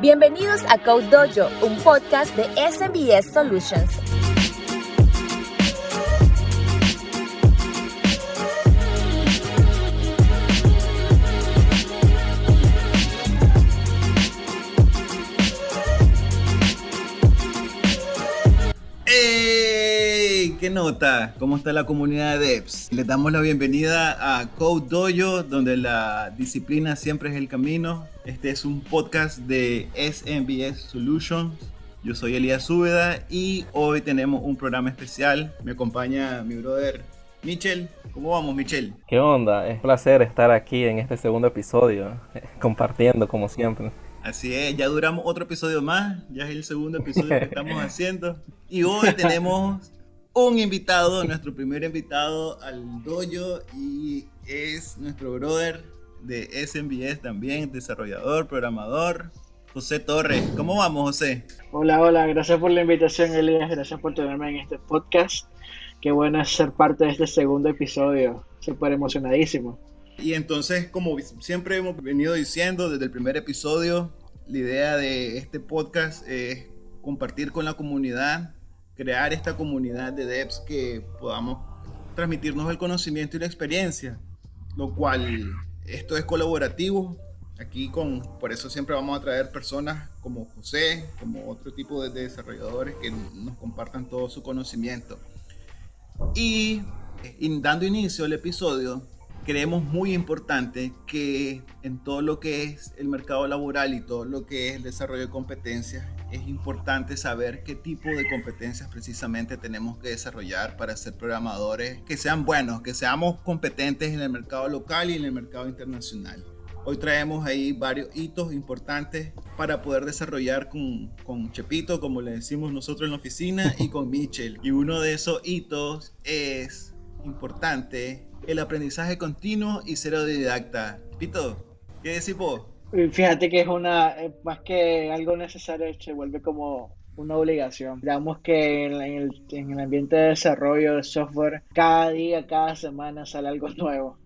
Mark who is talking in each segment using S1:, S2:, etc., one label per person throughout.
S1: Bienvenidos a Code Dojo, un podcast de SMBS Solutions.
S2: ¿Qué nota? ¿Cómo está la comunidad de devs? Les damos la bienvenida a Code Dojo, donde la disciplina siempre es el camino. Este es un podcast de SMBS Solutions. Yo soy Elías Zúbeda y hoy tenemos un programa especial. Me acompaña mi brother Michel. ¿Cómo vamos, Michel?
S3: ¿Qué onda? Es un placer estar aquí en este segundo episodio, compartiendo como siempre.
S2: Así es, ya duramos otro episodio más, ya es el segundo episodio que estamos haciendo. Y hoy tenemos un invitado, nuestro primer invitado al dojo y es nuestro brother de SMBS también, desarrollador, programador, José Torres. ¿Cómo vamos, José?
S4: Hola, hola, gracias por la invitación, Elías, gracias por tenerme en este podcast. Qué bueno ser parte de este segundo episodio, súper emocionadísimo.
S2: Y entonces, como siempre hemos venido diciendo desde el primer episodio, la idea de este podcast es compartir con la comunidad, crear esta comunidad de devs que podamos transmitirnos el conocimiento y la experiencia, lo cual esto es colaborativo. Aquí con, por eso siempre vamos a traer personas como José, como otro tipo de desarrolladores que nos compartan todo su conocimiento. Y, y dando inicio al episodio, creemos muy importante que en todo lo que es el mercado laboral y todo lo que es el desarrollo de competencias, es importante saber qué tipo de competencias precisamente tenemos que desarrollar para ser programadores que sean buenos, que seamos competentes en el mercado local y en el mercado internacional. Hoy traemos ahí varios hitos importantes para poder desarrollar con, con Chepito, como le decimos nosotros en la oficina, y con Mitchell. Y uno de esos hitos es importante el aprendizaje continuo y ser autodidacta. Pito, ¿qué decís vos?
S4: Fíjate que es una, eh, más que algo necesario, se vuelve como una obligación. Digamos que en el, en el ambiente de desarrollo de software, cada día, cada semana sale algo nuevo.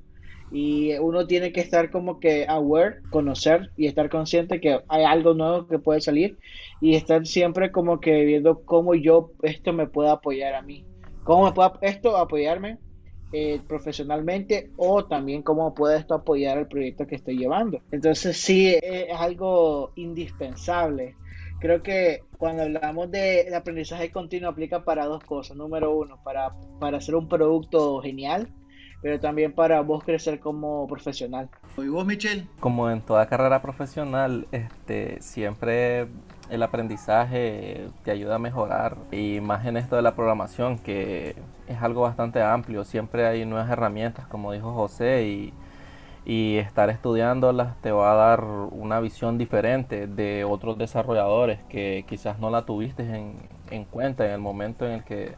S4: Y uno tiene que estar como que aware, conocer y estar consciente que hay algo nuevo que puede salir y estar siempre como que viendo cómo yo esto me puede apoyar a mí. ¿Cómo me puede esto apoyarme eh, profesionalmente o también cómo puede esto apoyar el proyecto que estoy llevando. Entonces sí, eh, es algo indispensable. Creo que cuando hablamos de, aprendizaje continuo aplica para dos cosas. Número uno, para, para hacer un producto genial, pero también para vos crecer como profesional.
S2: ¿Y vos, Michelle?
S3: Como en toda carrera profesional, este, siempre el aprendizaje te ayuda a mejorar y más en esto de la programación que es algo bastante amplio, siempre hay nuevas herramientas como dijo José y, y estar estudiándolas te va a dar una visión diferente de otros desarrolladores que quizás no la tuviste en, en cuenta en el momento en el que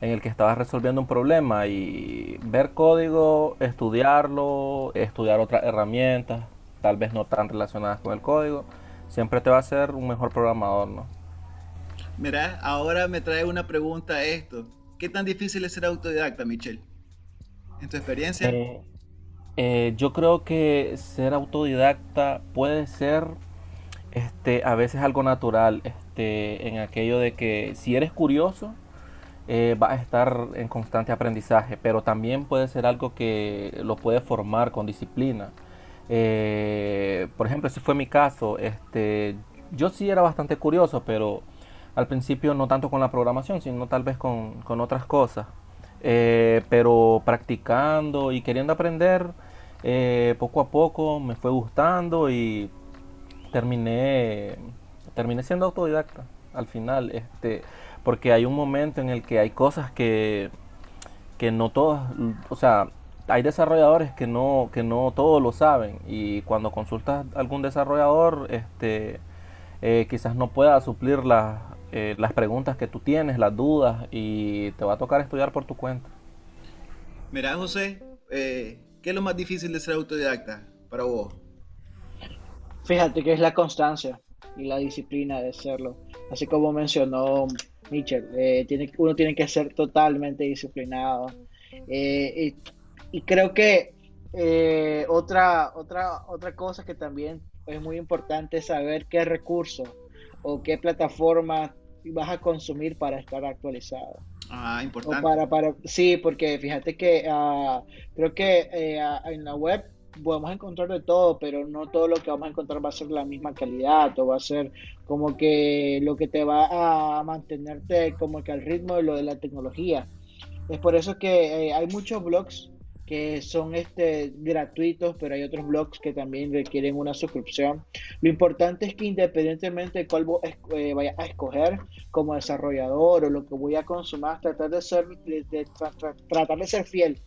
S3: en el que estabas resolviendo un problema y ver código, estudiarlo, estudiar otras herramientas, tal vez no tan relacionadas con el código, siempre te va a hacer un mejor programador, ¿no?
S2: Mira, ahora me trae una pregunta esto. ¿Qué tan difícil es ser autodidacta, Michelle? ¿En tu experiencia?
S3: Eh, eh, yo creo que ser autodidacta puede ser este, a veces algo natural, este, en aquello de que si eres curioso, eh, va a estar en constante aprendizaje, pero también puede ser algo que lo puede formar con disciplina. Eh, por ejemplo, ese fue mi caso. Este, yo sí era bastante curioso, pero al principio no tanto con la programación, sino tal vez con, otras cosas. Eh, pero practicando y queriendo aprender, eh, poco a poco me fue gustando y terminé, terminé siendo autodidacta al final. Este, porque hay un momento en el que hay cosas que, que no todas, o sea, hay desarrolladores que no, que no todos lo saben y cuando consultas a algún desarrollador, este, eh, quizás no pueda suplir eh, las preguntas que tú tienes, las dudas y te va a tocar estudiar por tu cuenta.
S2: Mira, José, eh, ¿qué es lo más difícil de ser autodidacta para vos?
S4: Fíjate que es la constancia y la disciplina de serlo. Así como mencionó Mitchell, tiene, uno tiene que ser totalmente disciplinado. y y creo que eh, otra, otra, otra cosa que también es muy importante saber qué recursos o qué plataforma vas a consumir para estar actualizado.
S2: Ah, importante.
S4: para, para, sí, porque fíjate que uh, creo que eh, en la web podemos encontrar de todo, pero no todo lo que vamos a encontrar va a ser la misma calidad o va a ser como que lo que te va a mantenerte como que al ritmo de lo de la tecnología. Es por eso que eh, hay muchos blogs que son este, gratuitos, pero hay otros blogs que también requieren una suscripción. Lo importante es que independientemente de cuál eh, vaya a escoger como desarrollador o lo que voy a consumir, tratar de ser, de, tratar de ser fiel.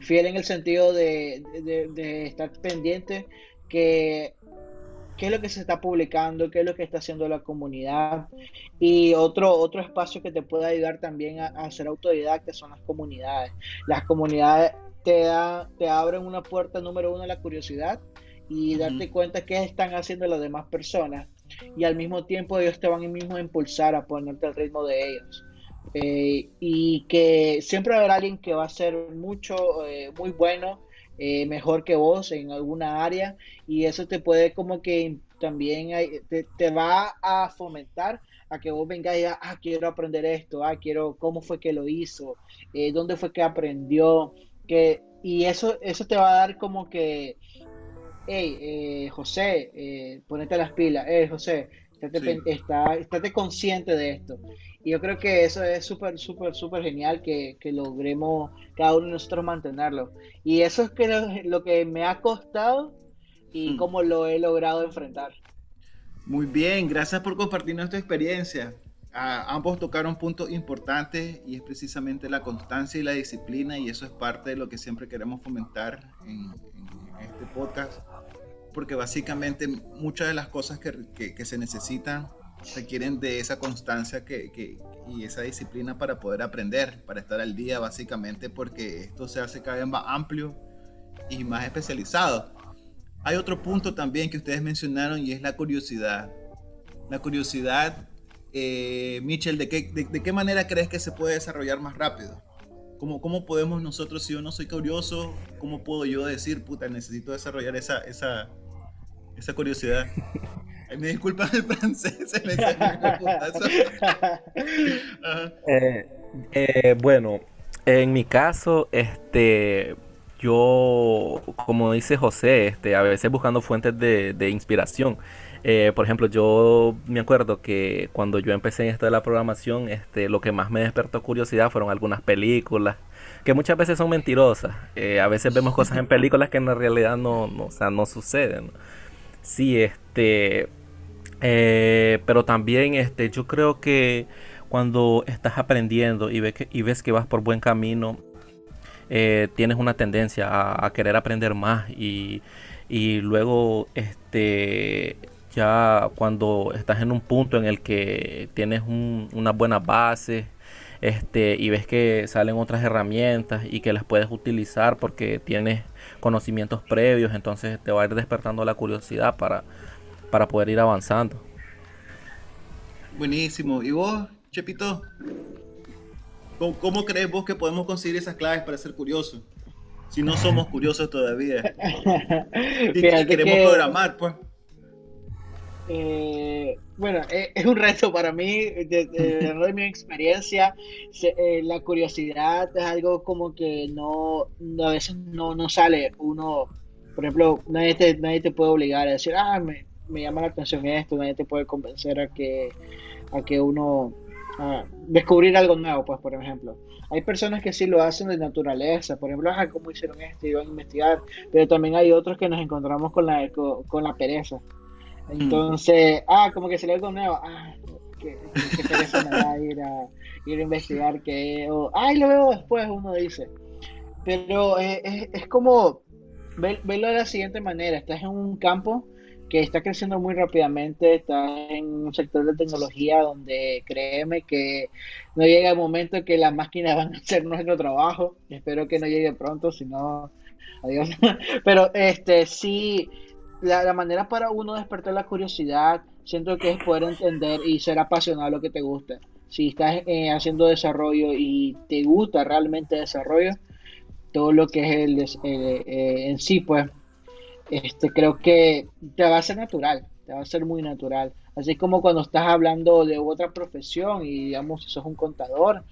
S4: Fiel en el sentido de, de estar pendiente que qué es lo que se está publicando, qué es lo que está haciendo la comunidad. Y otro, otro espacio que te puede ayudar también a, ser autodidacta son las comunidades. Las comunidades te, da, te abren una puerta número uno a la curiosidad y darte cuenta qué están haciendo las demás personas. Y al mismo tiempo ellos te van mismo a impulsar a ponerte al ritmo de ellos. Eh, y que siempre habrá alguien que va a ser mucho, eh, muy bueno eh, mejor que vos en alguna área y eso te puede como que también te, va a fomentar a que vos vengas y digas, ah, quiero aprender esto, ah, quiero, cómo fue que lo hizo, eh, dónde fue que aprendió, que, y eso, eso te va a dar como que, hey, eh, José, ponete las pilas, hey, José, estate consciente de esto. Y yo creo que eso es súper, súper, súper genial que, que, logremos cada uno de nosotros mantenerlo. Y eso es que lo, que me ha costado y hmm. cómo lo he logrado enfrentar.
S2: Muy bien, gracias por compartir tu experiencia. ambos tocaron puntos importantes y es precisamente la constancia y la disciplina y eso es parte de lo que siempre queremos fomentar en, este podcast porque básicamente muchas de las cosas que, que, que se necesitan requieren de esa constancia que, y esa disciplina para poder aprender, para estar al día básicamente, porque esto se hace cada vez más amplio y más especializado. Hay otro punto también que ustedes mencionaron y es la curiosidad. La curiosidad, eh, Michel, ¿de qué, de, qué manera crees que se puede desarrollar más rápido? ¿Cómo, ¿Cómo podemos nosotros, si yo no soy curioso, cómo puedo yo decir, puta, necesito desarrollar esa, esa, esa curiosidad? me disculpan el francés, se
S3: eh, eh, bueno, en mi caso, este, yo, como dice José, este, a veces buscando fuentes de, inspiración. Eh, por ejemplo, yo me acuerdo que cuando yo empecé en esto de la programación, este, lo que más me despertó curiosidad fueron algunas películas que muchas veces son mentirosas. a veces vemos cosas en películas que en realidad no, no, o sea, no suceden. Sí, este, eh, pero también este, yo creo que cuando estás aprendiendo y, que, y ves que vas por buen camino, eh, tienes una tendencia a, querer aprender más y, luego este ya cuando estás en un punto en el que tienes una buena base este y ves que salen otras herramientas y que las puedes utilizar porque tienes conocimientos previos entonces te va a ir despertando la curiosidad para para poder ir avanzando.
S2: Buenísimo. ¿Y vos, Chepito? ¿Cómo, crees vos que podemos conseguir esas claves para ser curiosos? Si no somos curiosos todavía. y, queremos programar, pues.
S4: Eh, bueno, eh, es un reto para mí, de, mi experiencia, eh, la curiosidad es algo como que no, a veces no, no sale, uno, por ejemplo, nadie te, nadie te puede obligar a decir, ah, me, me llama la atención esto, nadie te puede convencer a que, a que uno a descubrir algo nuevo, pues por ejemplo. Hay personas que sí lo hacen de naturaleza, por ejemplo, ah, ¿cómo hicieron esto? Y van a investigar, pero también hay otros que nos encontramos con la, con, la pereza. Mm. Entonces, ah, como que se algo nuevo, ah, qué, pereza me da ir a, ir a investigar qué, o, ay, lo veo después, uno dice. Pero eh, es, es como, verlo de la siguiente manera, estás en un campo que está creciendo muy rápidamente, está en un sector de tecnología donde créeme que no llega el momento en que las máquinas van a hacer nuestro trabajo. Espero que no llegue pronto, si no, adiós. Pero este sí, la, manera para uno despertar la curiosidad, siento que es poder entender y ser apasionado a lo que te gusta. Si estás eh, haciendo desarrollo y te gusta realmente desarrollo, todo lo que es el, eh, en sí, pues este, creo que te va a ser natural, te va a ser muy natural. Así como cuando estás hablando de otra profesión y digamos, si sos un contador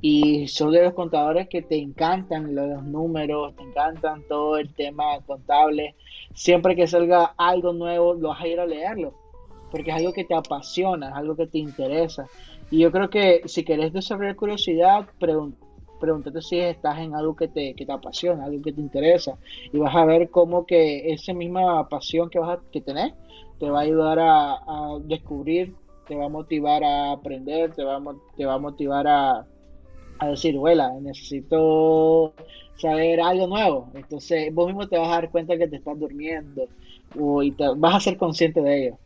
S4: y sos de los contadores que te encantan los números, te encantan todo el tema contable, siempre que salga algo nuevo, lo vas a ir a leerlo, porque es algo que te apasiona, es algo que te interesa. Y yo creo que si querés desarrollar curiosidad, pregúntate si estás en algo que te, que te apasiona, algo que te interesa, y vas a ver cómo que esa misma pasión que vas a que tener te va a ayudar a, descubrir, te va a motivar a aprender, te va a, te va a motivar a, a decir, vuela, necesito saber algo nuevo. Entonces vos mismo te vas a dar cuenta que te estás durmiendo y te, vas a ser consciente de ello.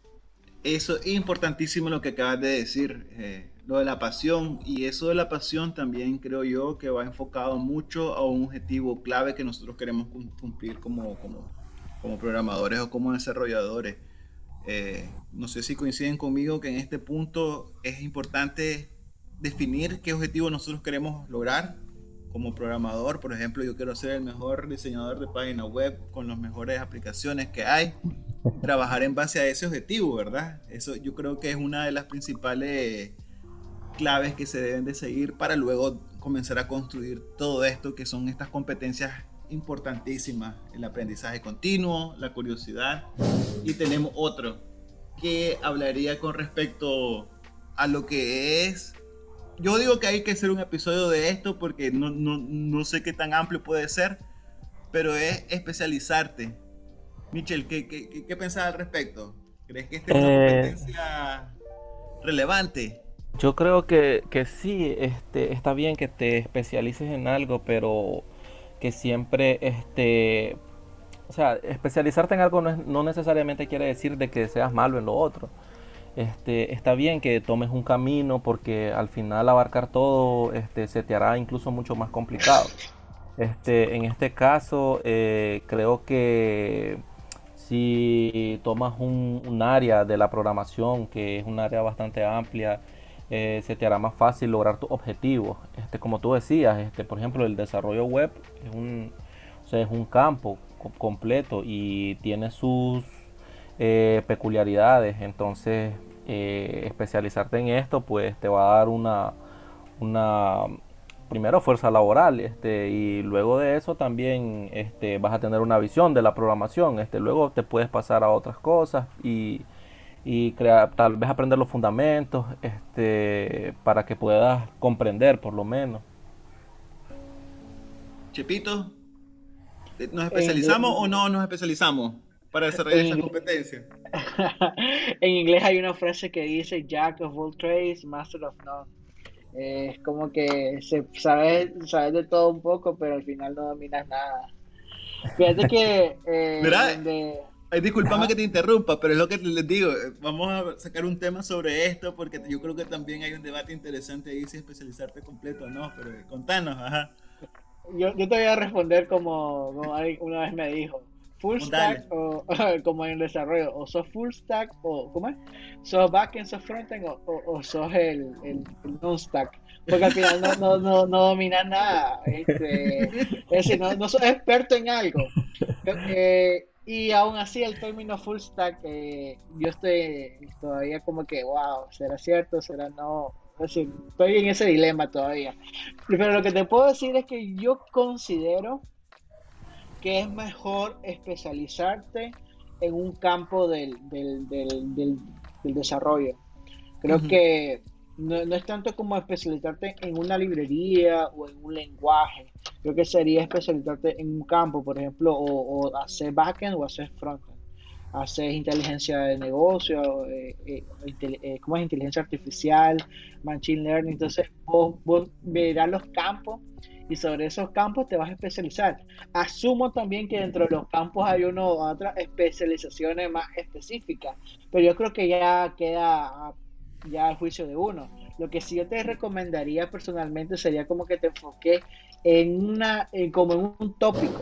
S2: Eso es importantísimo lo que acabas de decir, eh, lo de la pasión. Y eso de la pasión también creo yo que va enfocado mucho a un objetivo clave que nosotros queremos cumplir como, como, como programadores o como desarrolladores. Eh, no sé si coinciden conmigo que en este punto es importante definir qué objetivo nosotros queremos lograr como programador. Por ejemplo, yo quiero ser el mejor diseñador de página web con las mejores aplicaciones que hay. Trabajar en base a ese objetivo, ¿verdad? Eso yo creo que es una de las principales claves que se deben de seguir para luego comenzar a construir todo esto que son estas competencias importantísimas, el aprendizaje continuo, la curiosidad. Y tenemos otro que hablaría con respecto a lo que es... Yo digo que hay que hacer un episodio de esto porque no, no, no sé qué tan amplio puede ser, pero es especializarte. Michel, ¿qué, qué, qué pensás al respecto? ¿Crees que esta es una eh, competencia relevante?
S3: Yo creo que, que sí, este, está bien que te especialices en algo, pero que siempre, este, o sea, especializarte en algo no, necesariamente quiere decir de que seas malo en lo otro. Este, está bien que tomes un camino porque al final abarcar todo este, se te hará incluso mucho más complicado. Este, en este caso, eh, creo que si tomas un, un, área de la programación, que es un área bastante amplia, eh, se te hará más fácil lograr tus objetivos. Este, como tú decías, este, por ejemplo, el desarrollo web es un, es un campo completo y tiene sus eh, peculiaridades. Entonces, eh, especializarte en esto, pues te va a dar una, una primero fuerza laboral, este, y luego de eso también este, vas a tener una visión de la programación. Este, luego te puedes pasar a otras cosas y y crear, tal vez aprender los fundamentos este, para que puedas comprender por lo menos.
S2: Chepito, ¿nos especializamos o no nos especializamos para desarrollar esa competencia?
S4: en inglés hay una frase que dice Jack of all trades, master of none. es como que se, sabes, sabes de todo un poco, pero al final no dominas nada. Fíjate que...
S2: Eh, Ay, disculpame que te interrumpa, pero es lo que les digo. Eh, vamos a sacar un tema sobre esto porque yo creo que también hay un debate interesante ahí si especializarte completo o no. Pero contanos, ajá.
S4: Yo, yo te voy a responder como, una vez me dijo. Full stack o como en el desarrollo, o sos full stack o ¿cómo es? ¿Sos backend, sos frontend o, o, sos el, el, non-stack? Porque al final no, no, no, no dominas nada. Este, es decir, no, no sos experto en algo. Eh, y aún así el término full stack, eh, yo estoy todavía como que, wow, ¿será cierto? ¿Será no? estoy en ese dilema todavía. Pero lo que te puedo decir es que yo considero que es mejor especializarte en un campo del, del, del, desarrollo. Creo que no, no, es tanto como especializarte en una librería o en un lenguaje, Creo que sería especializarte en un campo, por ejemplo, o, hacer backend o hacer frontend. Hacer inteligencia de negocio, eh, eh, eh, ¿cómo es inteligencia artificial, machine learning? Entonces, vos, vos verás los campos y sobre esos campos te vas a especializar. Asumo también que dentro de los campos hay uno u otras especializaciones más específicas, pero yo creo que ya queda ya al juicio de uno. Lo que sí yo te recomendaría personalmente sería como que te enfoques en una, como en un tópico,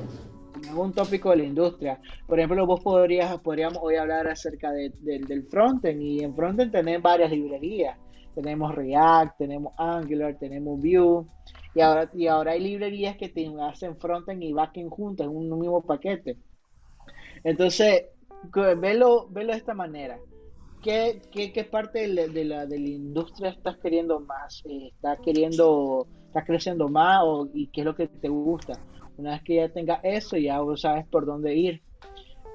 S4: en un tópico de la industria. Por ejemplo, vos podrías, podríamos hoy hablar acerca de, del frontend y en frontend tenemos varias librerías. Tenemos React, tenemos Angular, tenemos Vue y ahora, y ahora hay librerías que te hacen frontend y backend juntos en un mismo paquete. Entonces, velo, velo de esta manera. ¿Qué, qué, qué parte de la, de, la, de la, industria estás queriendo más? Eh, ¿Estás queriendo, estás creciendo más o, y qué es lo que te gusta? Una vez que ya tengas eso, ya sabes por dónde ir.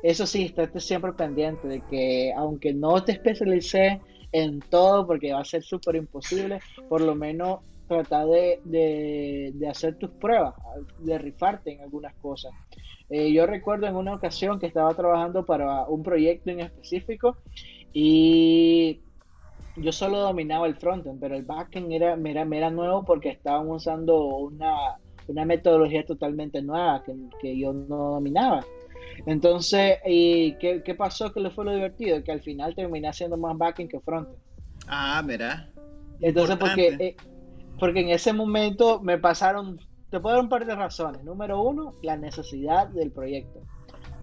S4: Eso sí, estate siempre pendiente de que aunque no te especialices en todo, porque va a ser súper imposible, por lo menos trata de, de, de, hacer tus pruebas, de rifarte en algunas cosas. Eh, yo recuerdo en una ocasión que estaba trabajando para un proyecto en específico y yo solo dominaba el frontend, pero el backend era, era, era nuevo porque estaban usando una, una metodología totalmente nueva que, que, yo no dominaba. Entonces, ¿y qué, qué, pasó? Que le fue lo divertido, que al final terminé haciendo más backend que frontend.
S2: Ah, mira.
S4: Entonces, porque, eh, porque en ese momento me pasaron te puedo dar un par de razones. Número uno, la necesidad del proyecto.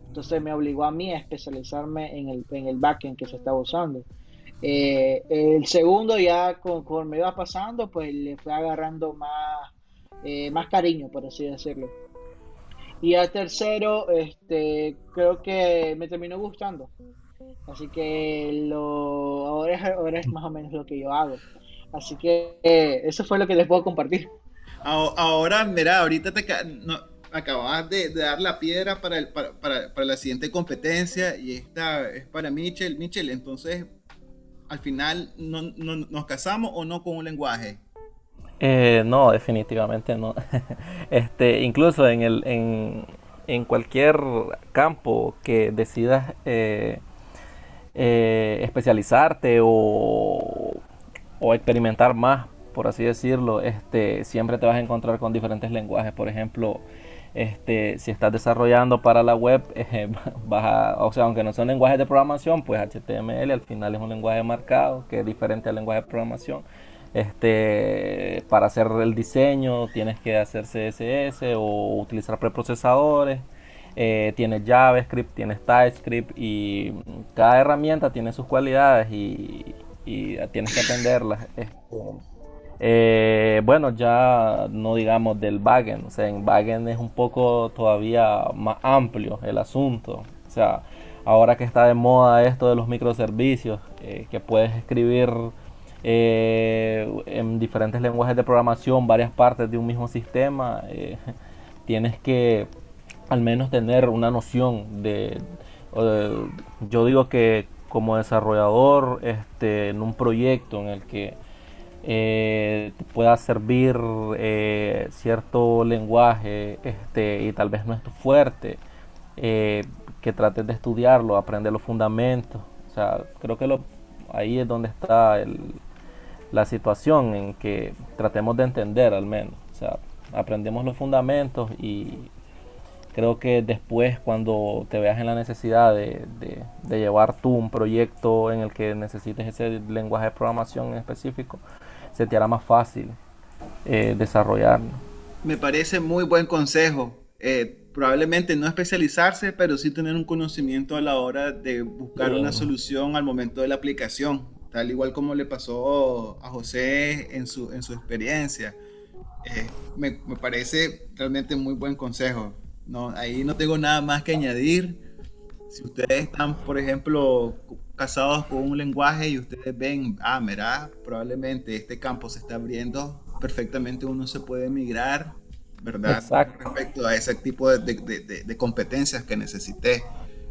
S4: Entonces me obligó a mí a especializarme en el, en el backend que se estaba usando. Eh, el segundo, ya conforme iba pasando, pues le fue agarrando más, eh, más cariño, por así decirlo. Y al tercero, este, creo que me terminó gustando. Así que lo, ahora, es, ahora es más o menos lo que yo hago. Así que eh, eso fue lo que les puedo compartir.
S2: Ahora, mira, ahorita te no, acabas de, dar la piedra para, el, para, para, la siguiente competencia y esta es para Michel. Michel, entonces, al final, ¿no, no, ¿nos casamos o no con un lenguaje?
S3: Eh, no, definitivamente no. este, incluso en, el, en, en cualquier campo que decidas eh, eh, especializarte o, o experimentar más por así decirlo, este, siempre te vas a encontrar con diferentes lenguajes. Por ejemplo, este, si estás desarrollando para la web, eh, o sea, aunque no son lenguajes de programación, pues HTML al final es un lenguaje marcado que es diferente al lenguaje de programación. Este, para hacer el diseño tienes que hacer CSS o utilizar preprocesadores. Eh, tienes JavaScript, tienes TypeScript y cada herramienta tiene sus cualidades y, y tienes que atenderlas. Este, eh, bueno, ya no digamos del backend, o sea, en backend es un poco todavía más amplio el asunto. O sea, ahora que está de moda esto de los microservicios, eh, que puedes escribir eh, en diferentes lenguajes de programación varias partes de un mismo sistema, tienes que al menos tener una noción de, yo digo que como desarrollador este, en un proyecto en el que eh, pueda servir eh, cierto lenguaje este, y tal vez no es tu fuerte, eh, que trates de estudiarlo, aprender los fundamentos. O sea, creo que ahí es donde está la situación en que tratemos de entender al menos. O sea, aprendemos los fundamentos y creo que después cuando te veas en la necesidad de, de, de llevar tú un proyecto en el que necesites ese lenguaje de programación en específico, se te hará más fácil eh, desarrollarlo.
S2: Me parece muy buen consejo. Eh, probablemente no especializarse, pero sí tener un conocimiento a la hora de buscar una solución al momento de la aplicación, tal igual como le pasó a José en su, en su experiencia. Eh, me, me, parece realmente muy buen consejo. No, ahí no tengo nada más que añadir. Si ustedes están, por ejemplo, casados con un lenguaje y ustedes ven, ah, mira, probablemente este campo se está abriendo, perfectamente uno se puede migrar, ¿verdad?
S3: Exacto.
S2: Respecto a ese tipo de, de, de, de competencias que necesité.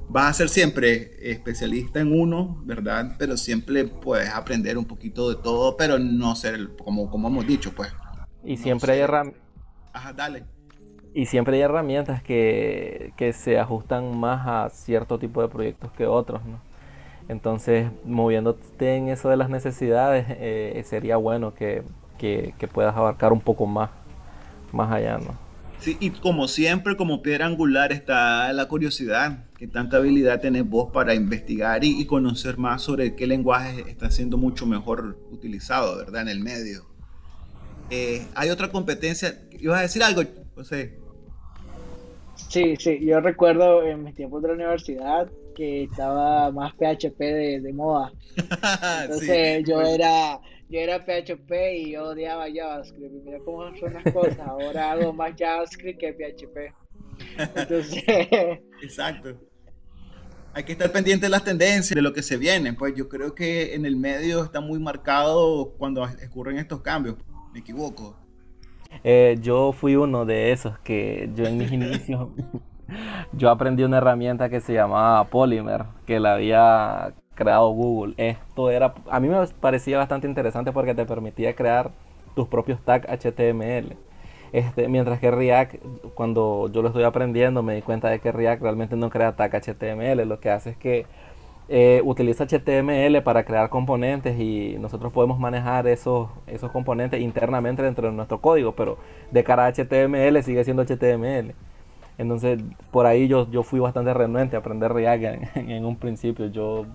S2: Vas a ser siempre especialista en uno, ¿verdad? Pero siempre puedes aprender un poquito de todo, pero no ser, como, como hemos dicho, pues.
S3: Y siempre no hay herramientas.
S2: Ajá, dale.
S3: Y siempre hay herramientas que, que se ajustan más a cierto tipo de proyectos que otros, ¿no? Entonces, moviéndote en eso de las necesidades, eh, sería bueno que, que, que, puedas abarcar un poco más, más allá, ¿no?
S2: Sí, y como siempre, como piedra angular está la curiosidad, que tanta habilidad tenés vos para investigar y, y, conocer más sobre qué lenguaje está siendo mucho mejor utilizado, ¿verdad? En el medio. Eh, hay otra competencia, ¿ibas a decir algo, José?
S4: Sí, sí, yo recuerdo en mis tiempos de la universidad que estaba más PHP de, de moda. Entonces sí, yo pues. era yo era PHP y yo odiaba JavaScript. Mira cómo son las cosas. Ahora hago más JavaScript que PHP. Entonces.
S2: Exacto. hay que estar pendiente de las tendencias, de lo que se viene. Pues yo creo que en el medio está muy marcado cuando ocurren estos cambios. ¿Me equivoco?
S3: Eh, yo fui uno de esos que yo en mis inicios, yo aprendí una herramienta que se llamaba Polymer, que la había creado Google. Esto era, a mí me parecía bastante interesante porque te permitía crear tus propios tags HTML. Este, mientras que React, cuando yo lo estoy aprendiendo, me di cuenta de que React realmente no crea tag HTML. Lo que hace es que eh, utiliza HTML para crear componentes y nosotros podemos manejar esos, esos componentes internamente dentro de nuestro código, pero de cara a HTML sigue siendo HTML. Entonces, por ahí yo, yo fui bastante renuente a aprender React en, un principio. Yo,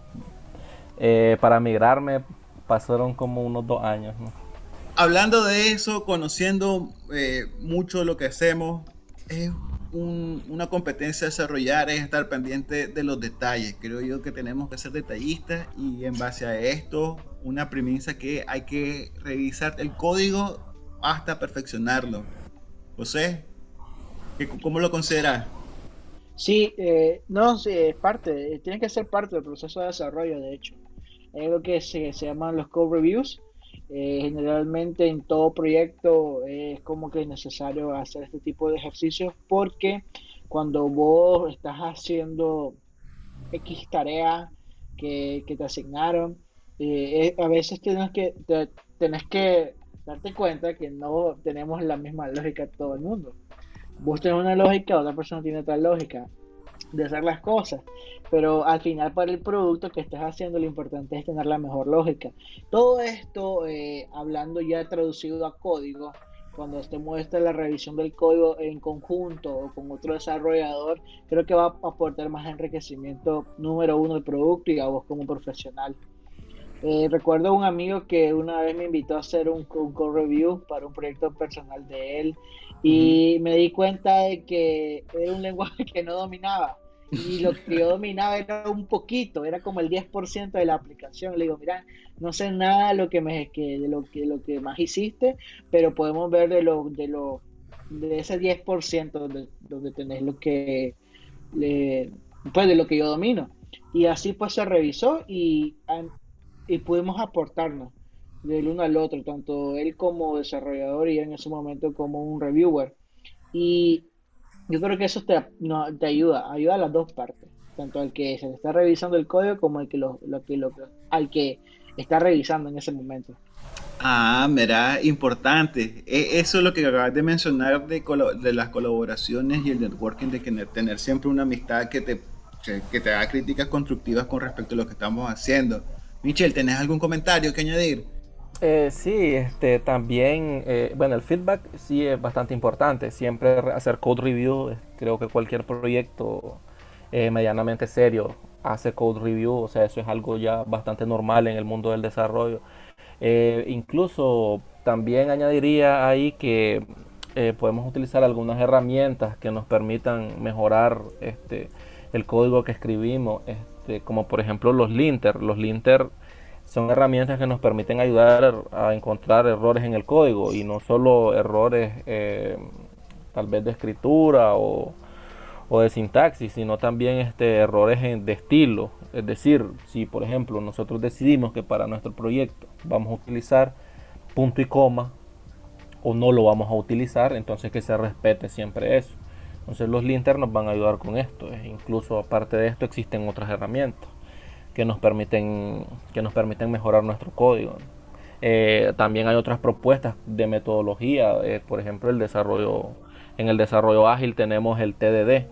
S3: eh, para migrarme, pasaron como unos dos años.
S2: Hablando de eso, conociendo eh, mucho lo que hacemos, es una competencia desarrollar es estar pendiente de los detalles. Creo yo que tenemos que ser detallistas y en base a esto, una premisa que hay que revisar el código hasta perfeccionarlo. José, ¿cómo lo consideras?
S4: Sí, eh, no, sí, es parte, tiene que ser parte del proceso de desarrollo, de hecho. Es lo que se, llaman los code reviews, eh, generalmente en todo proyecto es como que es necesario hacer este tipo de ejercicios porque cuando vos estás haciendo X tarea que, te asignaron, eh, a veces tienes que, tenés que darte cuenta que no tenemos la misma lógica todo el mundo. Vos tenés una lógica, otra persona tiene otra lógica de hacer las cosas. Pero al final para el producto que estás haciendo lo importante es tener la mejor lógica. Todo esto, eh, hablando ya traducido a código, cuando te muestra la revisión del código en conjunto o con otro desarrollador, creo que va a aportar más enriquecimiento número uno al producto y a vos como profesional. Eh, recuerdo un amigo que una vez me invitó a hacer un, un code review para un proyecto personal de él y me di cuenta de que era un lenguaje que no dominaba y lo que yo dominaba era un poquito, era como el 10% de la aplicación. Le digo, mira, no sé nada de lo que me que, de lo que lo que más hiciste, pero podemos ver de lo de lo de ese 10% donde, donde tenés lo que pues de lo que yo domino. Y así pues se revisó y, y pudimos aportarnos del uno al otro, tanto él como desarrollador y en ese momento como un reviewer. Y yo creo que eso te, no, te ayuda, ayuda a las dos partes, tanto al que se le está revisando el código como al que, lo, lo, que lo, al que está revisando en ese momento.
S2: Ah, mira, importante. E, eso es lo que acabas de mencionar de, de las colaboraciones y el networking, de tener siempre una amistad que te, que te haga críticas constructivas con respecto a lo que estamos haciendo. Michelle, ¿tenés algún comentario que añadir?
S3: Eh, sí, este, también, eh, bueno, el feedback sí es bastante importante. Siempre hacer code review, eh, creo que cualquier proyecto medianamente serio hace code review, o sea, eso es algo ya bastante normal en el mundo del desarrollo. incluso también añadiría ahí que podemos utilizar algunas herramientas que nos permitan mejorar este, el código que escribimos, este, como por ejemplo los linter. Los linter son herramientas que nos permiten ayudar a encontrar errores en el código y no solo errores eh, tal vez de escritura o, de sintaxis, sino también este, errores de estilo. Es decir, si por ejemplo nosotros decidimos que para nuestro proyecto vamos a utilizar punto y coma o no lo vamos a utilizar, entonces que se respete siempre eso. Entonces los linters nos van a ayudar con esto. E incluso aparte de esto existen otras herramientas que nos permiten, que nos permiten mejorar nuestro código. Eh, también hay otras propuestas de metodología, eh, por ejemplo el desarrollo, en el desarrollo ágil tenemos el TDD,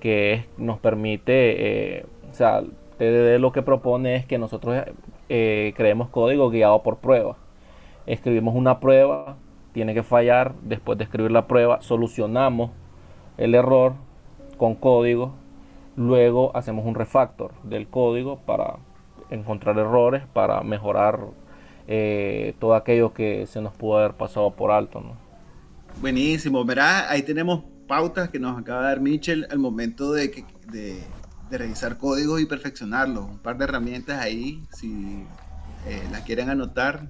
S3: que nos permite, eh, o sea, TDD lo que propone es que nosotros creemos código guiado por prueba. Escribimos una prueba, tiene que fallar, después de escribir la prueba solucionamos el error con código Luego hacemos un refactor del código para encontrar errores, para mejorar eh, todo aquello que se nos pudo haber pasado por alto.
S2: Buenísimo, verá, ahí tenemos pautas que nos acaba de dar Mitchell al momento de, de, revisar códigos y perfeccionarlo. Un par de herramientas ahí, si eh, las quieren anotar,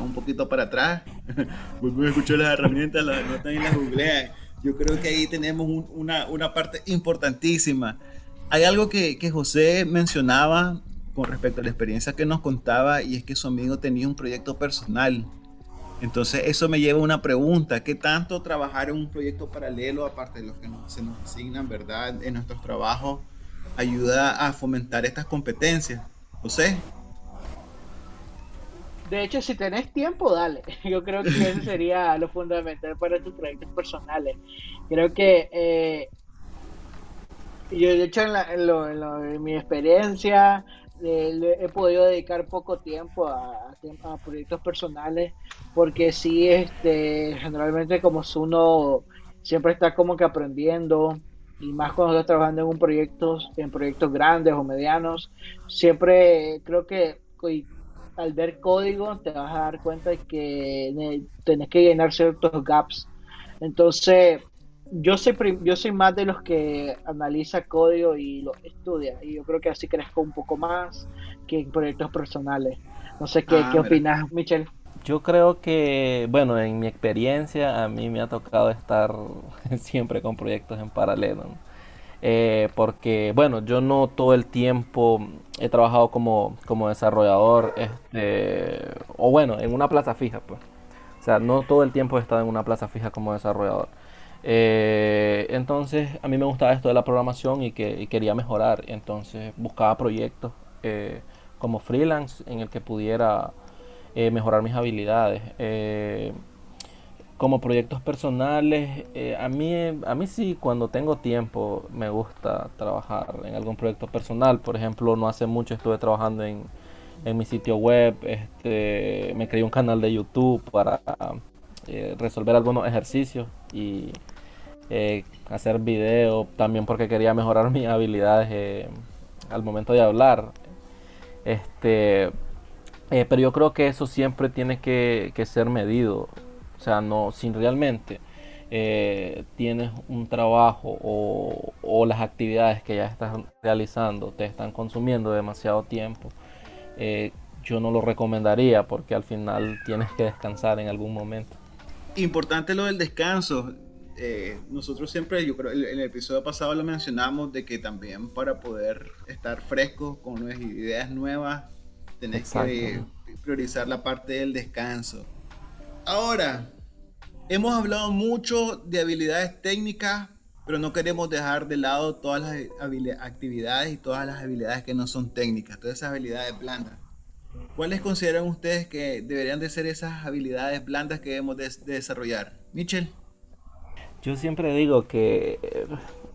S2: un poquito para atrás, vuelven a escuchar las herramientas, las anotan y las googlean. Yo creo que ahí tenemos una, una, parte importantísima. Hay algo que, que José mencionaba con respecto a la experiencia que nos contaba y es que su amigo tenía un proyecto personal. Entonces eso me lleva a una pregunta, ¿qué tanto trabajar en un proyecto paralelo, aparte de los que se nos asignan, ¿verdad? En nuestros trabajos, ayuda a fomentar estas competencias? José.
S4: De hecho, si tenés tiempo, dale. Yo creo que eso sería lo fundamental para tus proyectos personales. Creo que eh, yo, de hecho, en, mi experiencia, he podido dedicar poco tiempo a, proyectos personales porque sí, este, generalmente como uno siempre está como que aprendiendo y más cuando estás trabajando en un proyecto, en proyectos grandes o medianos, siempre creo que al ver código te vas a dar cuenta de que tenés que llenar ciertos gaps. Entonces, yo soy, yo soy más de los que analiza código y lo estudia. Y yo creo que así crezco un poco más que en proyectos personales. No sé qué, ah, qué opinas, Michelle.
S3: Yo creo que, bueno, en mi experiencia a mí me ha tocado estar siempre con proyectos en paralelo. Eh, porque, bueno, yo no todo el tiempo he trabajado como, como desarrollador, este, o bueno, en una plaza fija, pues. O sea, no todo el tiempo he estado en una plaza fija como desarrollador. Eh, entonces a mí me gustaba esto de la programación y que quería mejorar. Entonces buscaba proyectos eh, como freelance en el que pudiera mejorar mis habilidades. Como proyectos personales, a, mí, a mí sí, cuando tengo tiempo, me gusta trabajar en algún proyecto personal. Por ejemplo, no hace mucho estuve trabajando en, en mi sitio web. Este, me creé un canal de YouTube para resolver algunos ejercicios y eh, hacer video, también porque quería mejorar mis habilidades eh, al momento de hablar. Este, eh, pero yo creo que eso siempre tiene que, ser medido. O sea, no, sin realmente tienes un trabajo o, o, las actividades que ya estás realizando te están consumiendo demasiado tiempo, yo no lo recomendaría porque al final tienes que descansar en algún momento.
S2: Importante lo del descanso. Eh, nosotros siempre, yo creo, en el episodio pasado lo mencionamos de que también para poder estar fresco con ideas nuevas, tenés que priorizar la parte del descanso. Ahora, hemos hablado mucho de habilidades técnicas, pero no queremos dejar de lado todas las actividades y todas las habilidades que no son técnicas, todas esas habilidades blandas. ¿Cuáles consideran ustedes que deberían de ser esas habilidades blandas que debemos de, de desarrollar? Michelle.
S3: Yo siempre digo que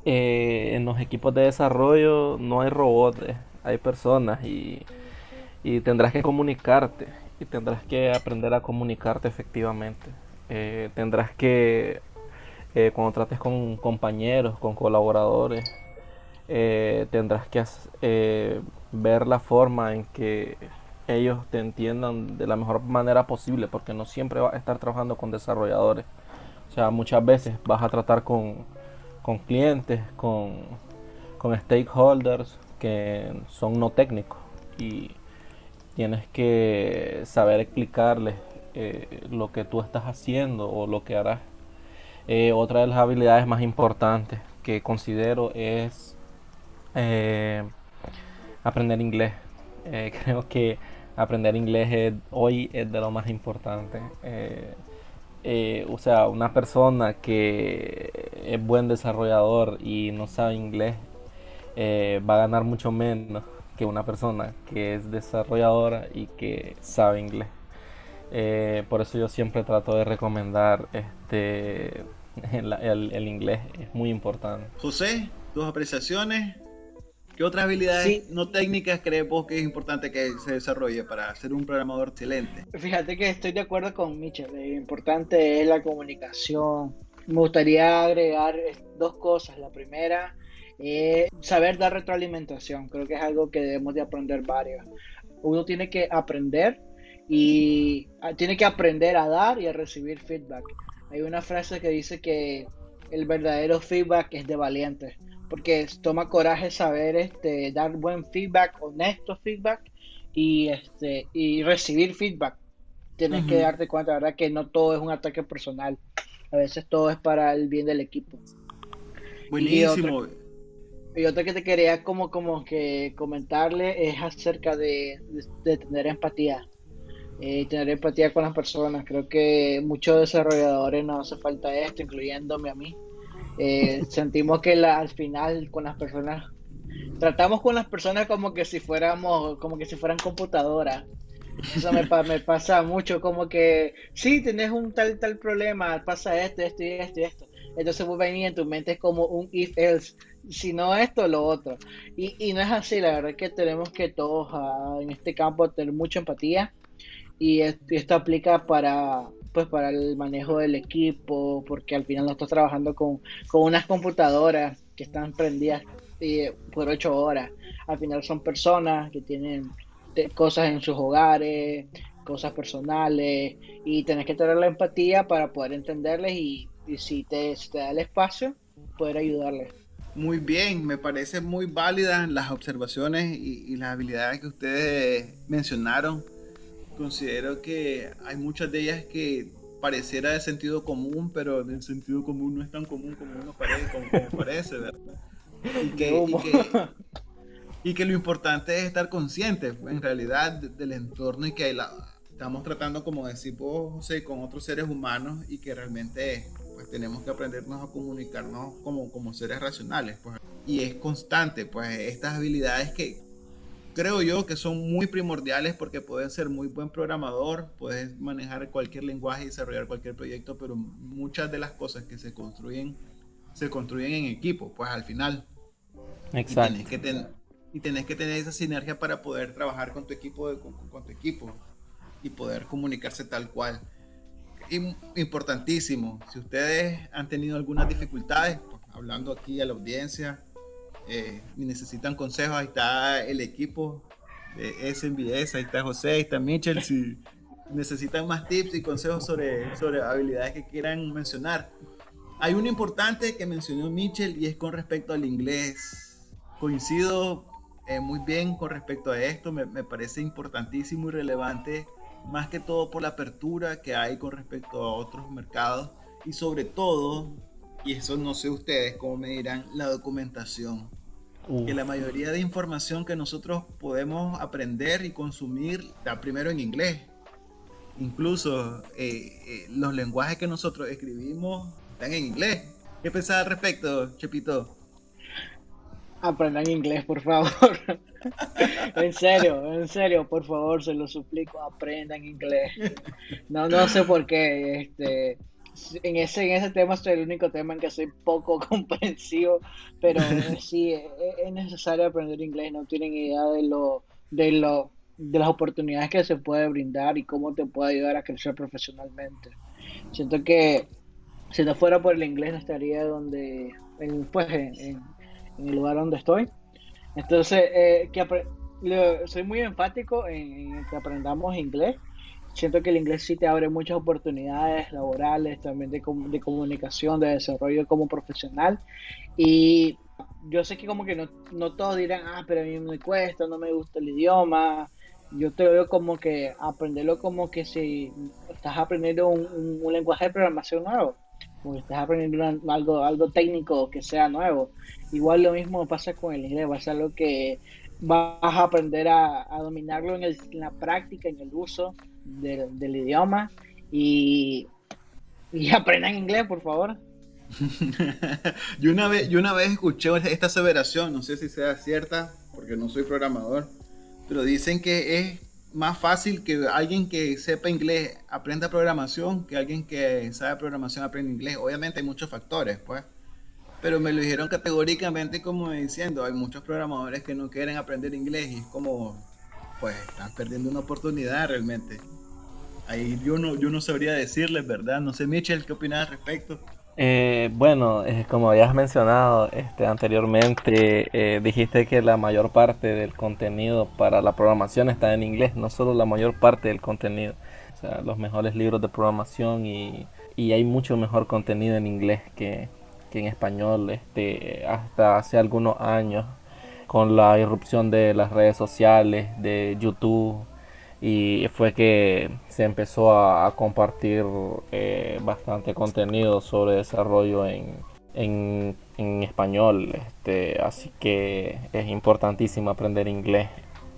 S3: eh, en los equipos de desarrollo no hay robots, hay personas y, tendrás que comunicarte y tendrás que aprender a comunicarte efectivamente. Eh, tendrás que, cuando trates con compañeros, con colaboradores, tendrás que ver la forma en que ellos te entiendan de la mejor manera posible, porque no siempre vas a estar trabajando con desarrolladores sea, muchas veces vas a tratar con, clientes, con, stakeholders que son no técnicos y tienes que saber explicarles eh, lo que tú estás haciendo o lo que harás. Eh, otra de las habilidades más importantes que considero es eh, aprender inglés. creo que aprender inglés hoy es de lo más importante. O sea, una persona que es buen desarrollador y no sabe inglés va a ganar mucho menos que una persona que es desarrolladora y que sabe inglés. Eh, por eso yo siempre trato de recomendar este el, el inglés, es muy importante.
S2: José, tus apreciaciones ¿Qué otras habilidades no técnicas crees vos que es importante que se desarrolle para ser un programador excelente?
S4: Fíjate que estoy de acuerdo con Michel. Lo importante es la comunicación. Me gustaría agregar dos cosas. La primera es saber dar retroalimentación. Creo que es algo que debemos de aprender varios. Uno tiene que aprender y ah, tiene que aprender a dar y a recibir feedback. Hay una frase que dice que el verdadero feedback es de valientes porque toma coraje saber este, dar buen feedback, honesto feedback y, este, y recibir feedback. Tienes que darte cuenta, ¿verdad? Que no todo es un ataque personal. A veces todo es para el bien del equipo.
S2: Buenísimo.
S4: Y otra que te quería como, como que comentarle es acerca de, tener empatía. Eh, tener empatía con las personas. Creo que muchos desarrolladores nos hace falta esto, incluyéndome a mí. Eh, sentimos que la, al final con las personas tratamos con las personas como que si fuéramos como que si fueran computadoras eso me, me, pasa mucho, como que, sí, tenés un tal, tal problema, pasa esto, esto y esto y esto. Entonces vos venís en tu mente es como un if else, si no esto, lo otro. Y, y no es así, la verdad es que tenemos que todos ah, en este campo tener mucha empatía y esto, aplica para pues para el manejo del equipo, porque al final no estás trabajando con, con unas computadoras que están prendidas eh, por ocho horas. Al final son personas que tienen cosas en sus hogares, cosas personales, y tenés que tener la empatía para poder entenderles y, si, te, da el espacio, poder ayudarles.
S2: Muy bien, me parece muy válidas las observaciones y, las habilidades que ustedes mencionaron. Considero que hay muchas de ellas que pareciera de sentido común, pero el sentido común no es tan común como uno parece, como, parece ¿verdad? Y que, lo importante es estar consciente en realidad del entorno y que estamos tratando, como decís vos, José, con otros seres humanos y que realmente pues tenemos que aprendernos a comunicarnos como, como seres racionales. Pues. Y es constante, pues estas habilidades que creo yo que son muy primordiales porque puedes ser muy buen programador, puedes manejar cualquier lenguaje y desarrollar cualquier proyecto, pero muchas de las cosas que se construyen se construyen en equipo, pues al final.
S3: Exacto.
S2: Y que tener y tenés que tener esa sinergia para poder trabajar con tu equipo, con, tu equipo y poder comunicarse tal cual. Importantísimo, si ustedes han tenido algunas dificultades, pues, hablando aquí a la audiencia, eh, y necesitan consejos, ahí está el equipo de SMBS, ahí está José, ahí está Mitchell, si necesitan más tips y consejos sobre, sobre habilidades que quieran mencionar. Hay uno importante que mencionó Mitchell y es con respecto al inglés. Coincido eh, muy bien con respecto a esto. Me, me, parece importantísimo y relevante, más que todo por la apertura que hay con respecto a otros mercados y sobre todo, y eso no sé ustedes cómo me dirán, la documentación. Que la mayoría de información que nosotros podemos aprender y consumir está primero en inglés. Incluso eh, eh, los lenguajes que nosotros escribimos están en inglés. ¿Qué pensás al respecto, Chepito?
S4: Aprendan inglés, por favor. en serio, en serio, por favor, se lo suplico, aprendan inglés. No, no sé por qué. Este, en ese, en ese tema soy el único tema en que soy poco comprensivo, pero sí, e, e, es, necesario aprender inglés. No tienen idea de lo, de lo, de las oportunidades que se puede brindar y cómo te puede ayudar a crecer profesionalmente. Siento que si no fuera por el inglés no estaría donde, pues, en, en el lugar donde estoy. Entonces, eh, que soy muy enfático en, que aprendamos inglés. Siento que el inglés sí te abre muchas oportunidades laborales, también de, de comunicación, de desarrollo como profesional. Y yo sé que como que no, no todos dirán, ah, pero a mí me cuesta, no me gusta el idioma. Yo te veo como que aprenderlo como que si estás aprendiendo un, un lenguaje de programación nuevo porque estás aprendiendo algo, algo técnico que sea nuevo. Igual lo mismo pasa con el inglés, va a ser algo que vas a aprender a, dominarlo en, la práctica, en el uso del idioma y, y aprendan inglés, por favor.
S2: yo, una vez, yo una vez escuché esta aseveración, no sé si sea cierta, porque no soy programador, pero dicen que es más fácil que alguien que sepa inglés aprenda programación que alguien que sabe programación aprenda inglés. Obviamente hay muchos factores, pues. Pero me lo dijeron categóricamente como diciendo, hay muchos programadores que no quieren aprender inglés y es como, pues, están perdiendo una oportunidad realmente. Ahí yo no, yo no sabría decirles, ¿verdad? No sé, Mitchell, ¿qué opinas al respecto?
S3: Eh, bueno, como ya has mencionado este, anteriormente, eh, dijiste que la mayor parte del contenido para la programación está en inglés, no solo la mayor parte del contenido, o sea, los mejores libros de programación y, y hay mucho mejor contenido en inglés que, que, en español, este, hasta hace algunos años, con la irrupción de las redes sociales, de YouTube y fue que se empezó a, compartir eh, bastante contenido sobre desarrollo en, en, español. Este, así que es importantísimo aprender inglés,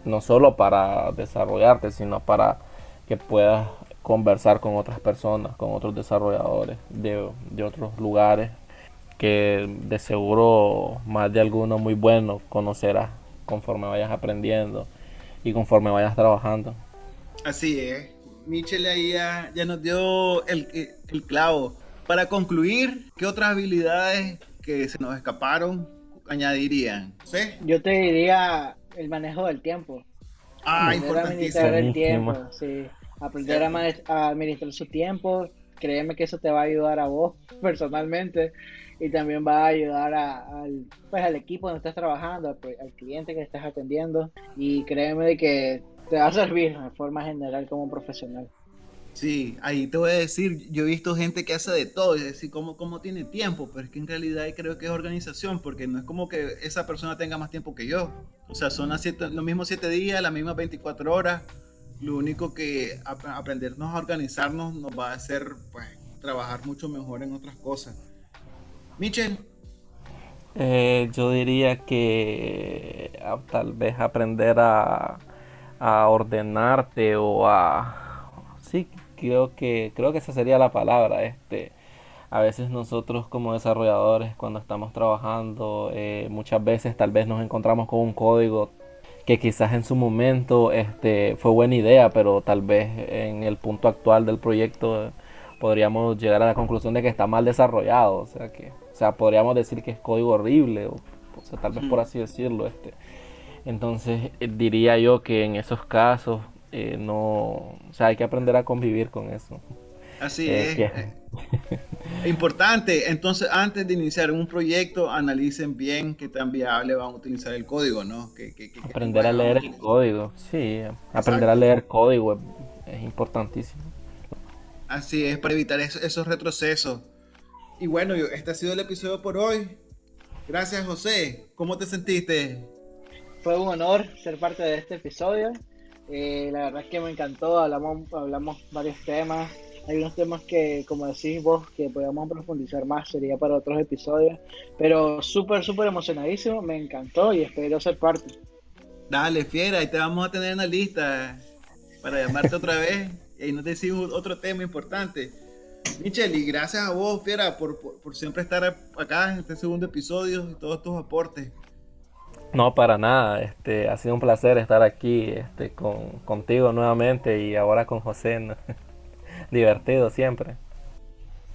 S3: no solo para desarrollarte, sino para que puedas conversar con otras personas, con otros desarrolladores de, de otros lugares, que de seguro más de alguno muy bueno conocerás conforme vayas aprendiendo y conforme vayas trabajando.
S2: Así es. Michelle ahí ya, ya nos dio el, el, clavo. Para concluir, ¿qué otras habilidades que se nos escaparon añadirían? ¿Sí?
S4: Yo te diría el manejo del tiempo.
S2: Ah, importantísimo.
S4: el tiempo, sí. Aprender a, administrar su tiempo. Créeme que eso te va a ayudar a vos personalmente y también va a ayudar al, pues, al equipo donde estás trabajando, al, cliente que estás atendiendo y créeme que te va a servir de forma general como profesional.
S2: Sí, ahí te voy a decir, yo he visto gente que hace de todo y decir cómo, cómo tiene tiempo, pero es que en realidad creo que es organización, porque no es como que esa persona tenga más tiempo que yo. O sea, son las siete, los mismos siete días, las mismas 24 horas. Lo único que aprendernos a organizarnos nos va a hacer pues, trabajar mucho mejor en otras cosas. Michel.
S3: Eh, yo diría que ah, tal vez aprender a, ordenarte o a... Sí, creo que, creo que esa sería la palabra. Este, a veces nosotros como desarrolladores cuando estamos trabajando, eh, muchas veces tal vez nos encontramos con un código que quizás en su momento este, fue buena idea, pero tal vez en el punto actual del proyecto podríamos llegar a la conclusión de que está mal desarrollado. O sea que o sea, podríamos decir que es código horrible, o, sea, tal vez por así decirlo. Este. Entonces, eh, diría yo que en esos casos eh, no, o sea, hay que aprender a convivir con eso.
S2: Así eh, es. Importante, entonces antes de iniciar un proyecto, analicen bien qué tan viable van a utilizar el código, ¿no? Que,
S3: aprender a leer el código, sí, aprender a leer código es, importantísimo.
S2: Así es, para evitar esos retrocesos. Y bueno, este ha sido el episodio por hoy. Gracias, José. ¿Cómo te sentiste?
S4: Fue un honor ser parte de este episodio. Eh, la verdad es que me encantó. Hablamos, hablamos varios temas. Hay unos temas que, como decís vos, que podríamos profundizar más, sería para otros episodios. Pero súper, súper emocionadísimo. Me encantó y espero ser parte.
S2: Dale, fiera, y te vamos a tener en la lista para llamarte otra vez y no te decimos otro tema importante. Michelle, y gracias a vos, Fiera, por, siempre estar acá en este segundo episodio y todos tus aportes.
S3: No, para nada. Este, ha sido un placer estar aquí este, con, contigo nuevamente y ahora con José. Divertido siempre.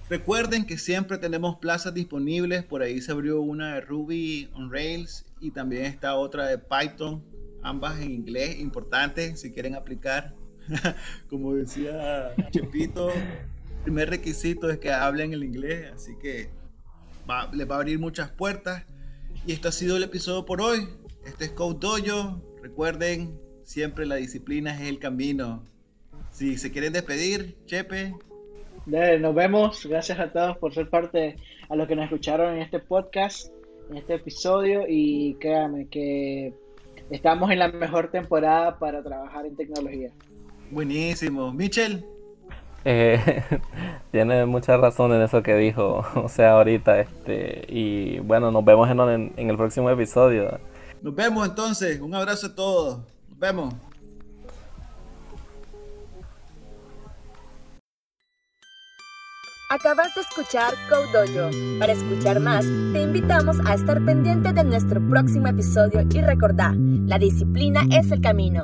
S2: Recuerden que siempre tenemos plazas disponibles. Por ahí se abrió una de Ruby on Rails y también está otra de Python. Ambas en inglés, importantes si quieren aplicar. Como decía Chepito, primer requisito es que hablen el inglés, así que les va a abrir muchas puertas. Y esto ha sido el episodio por hoy. Este es Code Dojo. Recuerden, siempre la disciplina es el camino. Si se quieren despedir, Chepe.
S4: Nos vemos. Gracias a todos por ser parte, a los que nos escucharon en este podcast, en este episodio. Y créanme que estamos en la mejor temporada para trabajar en tecnología.
S2: Buenísimo. Michel.
S3: Eh, tiene mucha razón en eso que dijo, o sea, ahorita, este, y bueno, nos vemos en, en el próximo episodio.
S2: Nos vemos entonces, un abrazo a todos, nos vemos.
S1: Acabas de escuchar Code Para escuchar más, te invitamos a estar pendiente de nuestro próximo episodio y recordá, la disciplina es el camino.